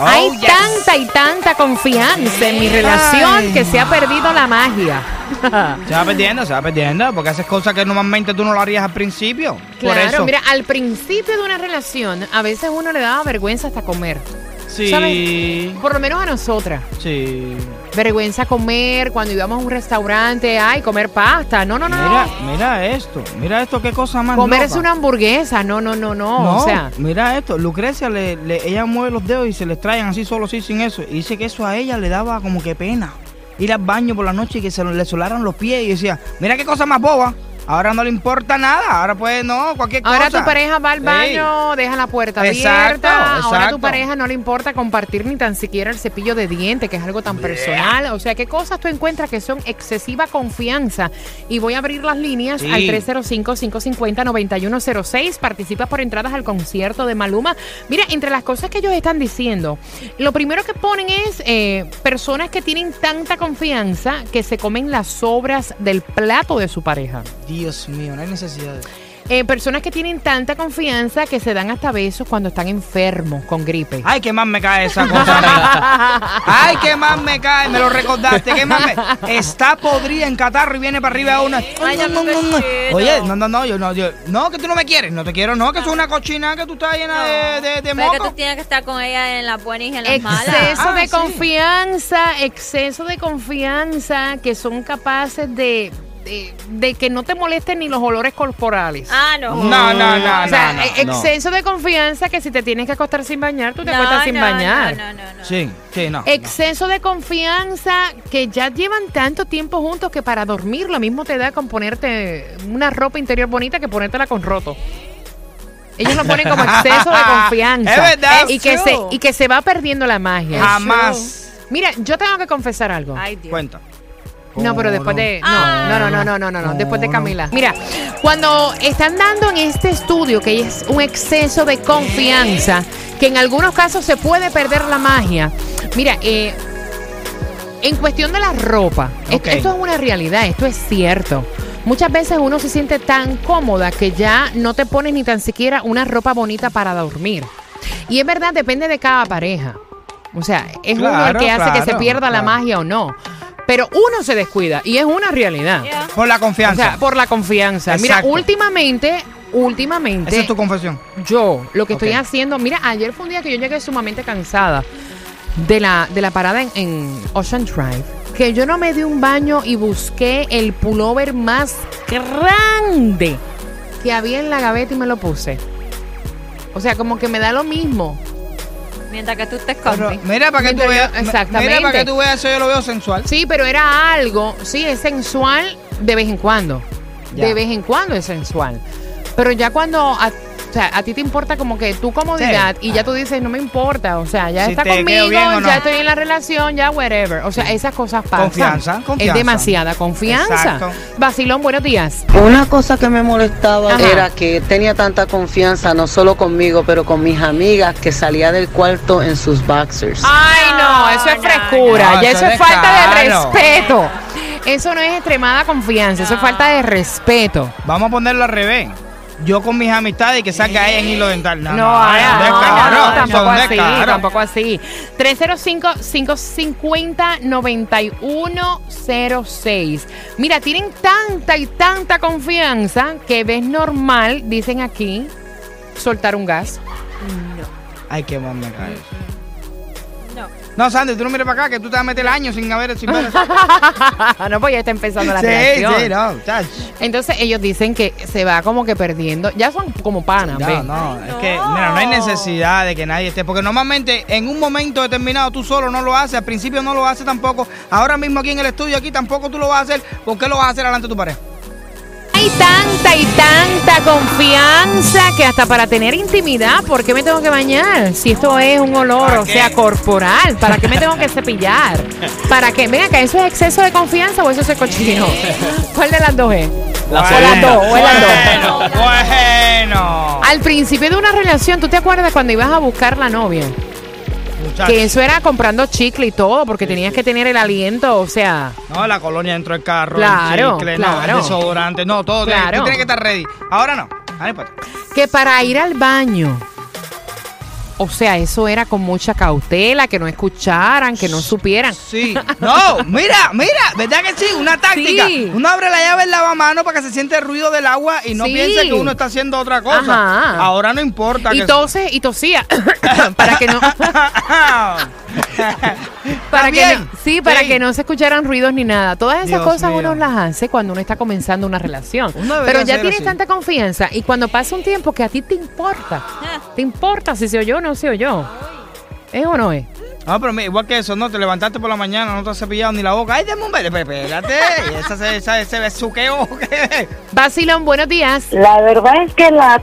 106.7. Hay Oh, yes. tanta y tanta confianza en mi relación que se ha perdido la magia. Se va perdiendo, se va perdiendo, porque haces cosas que normalmente tú no lo harías al principio. Por Claro, eso. mira, al principio de una relación, a veces uno le daba vergüenza hasta comer. Sí, ¿sabes? Por lo menos a nosotras. sí. Vergüenza comer cuando íbamos a un restaurante, ay, comer pasta. No, no, no. Mira, mira esto, mira esto, qué cosa más Comerse loca. una hamburguesa. No, no, no, no. No, O sea, mira esto, Lucrecia, le, le- ella mueve los dedos y se les traen así solo, así, sin eso. Y dice que eso a ella le daba como que pena. Ir al baño por la noche y que se le solaran los pies y decía, mira qué cosa más boba. Ahora no le importa nada, ahora pues no, cualquier cosa. ahora tu pareja va al baño, deja la puerta Exacto, abierta. Ahora tu exacto. pareja no le importa compartir ni tan siquiera el cepillo de diente, que es algo tan personal. O sea, ¿qué cosas tú encuentras que son excesiva confianza? Y voy a abrir las líneas Sí. al 305-550-9106. Participas por entradas al concierto de Maluma. Mira, entre las cosas que ellos están diciendo, lo primero que ponen es eh, personas que tienen tanta confianza que se comen las sobras del plato de su pareja. Dios mío, no hay necesidad de... Eh, personas que tienen tanta confianza que se dan hasta besos cuando están enfermos con gripe. Ay, qué más me cae esa cosa. a. Ay, qué más me cae, me lo recordaste. Qué más me... Está podrida en catarro y viene para arriba una. Ay, ya me besito. Oye, no, no, no, yo no, yo, no, que tú no me quieres, no te quiero, no, que es una cochina que tú estás llena de, de, de Pero moco. que tú tienes que estar con ella en las buenas y en las malas. Exceso Ah, de sí. confianza, exceso de confianza que son capaces de, de, de que no te molesten ni los olores corporales. Ah, no. No, no, no, o sea, no, no, e- no. exceso de confianza que si te tienes que acostar sin bañar, tú te No, acuestas sin bañar. No, no, no, no. Sí, sí, no. Exceso de confianza que ya llevan tanto tiempo juntos que para dormir lo mismo te da con ponerte una ropa interior bonita que ponértela con roto. Ellos lo ponen como exceso de confianza. Es verdad. Y que, se, y que se va perdiendo la magia. Jamás. Mira, yo tengo que confesar algo. Ay, Dios. Cuenta. No, pero después de. No, no, no, no, no, no, no, después de Camila. Mira, cuando están dando en este estudio que es un exceso de confianza, que en algunos casos se puede perder la magia. Mira, eh, en cuestión de la ropa, esto es una realidad, esto es cierto. Muchas veces uno se siente tan cómoda que ya no te pones ni tan siquiera una ropa bonita para dormir. Y es verdad, depende de cada pareja. O sea, es uno el Claro, que hace que se claro, pierda la claro. magia o no. Pero uno se descuida y es una realidad. Yeah. Por la O confianza. sea, por la confianza. Mira, últimamente, últimamente, Esa es tu confesión. yo lo que estoy haciendo, mira, ayer fue un día que yo llegué sumamente cansada de la, de la parada en, en Ocean Drive, que yo no me di un baño y busqué el pullover más grande que había en la gaveta y me lo puse. O sea, como que me da lo mismo. Mientras que tú estés Pero, comfy. mira para que tú veas. exactamente. Mira para que tú veas, eso yo lo veo sensual. Sí, pero era algo, sí, es sensual de vez en cuando. Ya. De vez en cuando es sensual. Pero ya cuando a, o sea, a ti te importa como que tu comodidad y ya tú dices, no me importa, o sea, ya Si está conmigo, no. ya estoy en la relación, ya whatever. O sea, esas cosas pasan. Confianza, Es confianza. demasiada confianza. Exacto. Vacilón, buenos días. Una cosa que me molestaba Ajá. era que tenía tanta confianza, no solo conmigo, pero con mis amigas, que salía del cuarto en sus boxers. Ay, no, eso es frescura, no. ya eso eso es es falta de respeto. Eso no es extremada confianza, eso es falta de respeto. Vamos a ponerlo al revés. Yo con mis amistades y que salga ella en hilo dental. No, No, no, no, no, no, tampoco así, tampoco así. 305-550-9106. Mira, tienen tanta y tanta confianza que ves normal, dicen aquí, soltar un gas. Ay, qué me cae. No. No, Sandy, tú no mires para acá, que tú te vas a meter el año sin haber sin ver. no, pues ya está empezando la sí, reacción. sí, no, chach. Entonces ellos dicen que se va como que perdiendo. Ya son como panas, No, ¿ves? no, Ay, es que, no. mira, no hay necesidad de que nadie esté, porque normalmente en un momento determinado tú solo no lo haces, al principio no lo haces tampoco, ahora mismo aquí en el estudio, aquí tampoco tú lo vas a hacer, ¿por qué lo vas a hacer delante de tu pareja? Tanta y tanta piensa que hasta para tener intimidad, ¿por qué me tengo que bañar? Si esto es un olor, ¿Para o sea, corporal, ¿para qué me tengo que cepillar? ¿Para qué? Venga, acá, ¿eso es exceso de confianza o eso es cochino? ¿Cuál de las dos es? La o las dos, o las dos. Bueno, bueno. Al principio de una relación, ¿tú te acuerdas cuando ibas a buscar la novia? Que eso era comprando chicle y todo, porque tenías que tener el aliento, o sea... No, la colonia dentro del carro, Claro, el chicle, claro. no, el desodorante, no, todo. Claro. Tú tienes que estar ready. Ahora no. Dale, pues. que para ir al baño, o sea, eso era con mucha cautela, que no escucharan, que no supieran. Sí. No, mira, mira, ¿verdad que sí? Una táctica. Sí. Uno abre la llave del lavamano para que se siente el ruido del agua y no Sí. piense que uno está haciendo otra cosa. Ajá. Ahora no importa. Y que- tose y tosía para que no para que no, sí, para Sí. que no se escucharan ruidos ni nada. Todas esas Dios cosas mío. uno las hace cuando uno está comenzando una relación. Pero ya tienes así. tanta confianza y cuando pasa un tiempo que a ti te importa, te importa si se oyó o no se oyó. ¿Es o no es? No, pero mira, igual que eso, no, te levantaste por la mañana, no te has cepillado ni la boca. Ay, dame un beso, espérate. Y esa, esa, ese besuqueo. Basilón, buenos días. La verdad es que la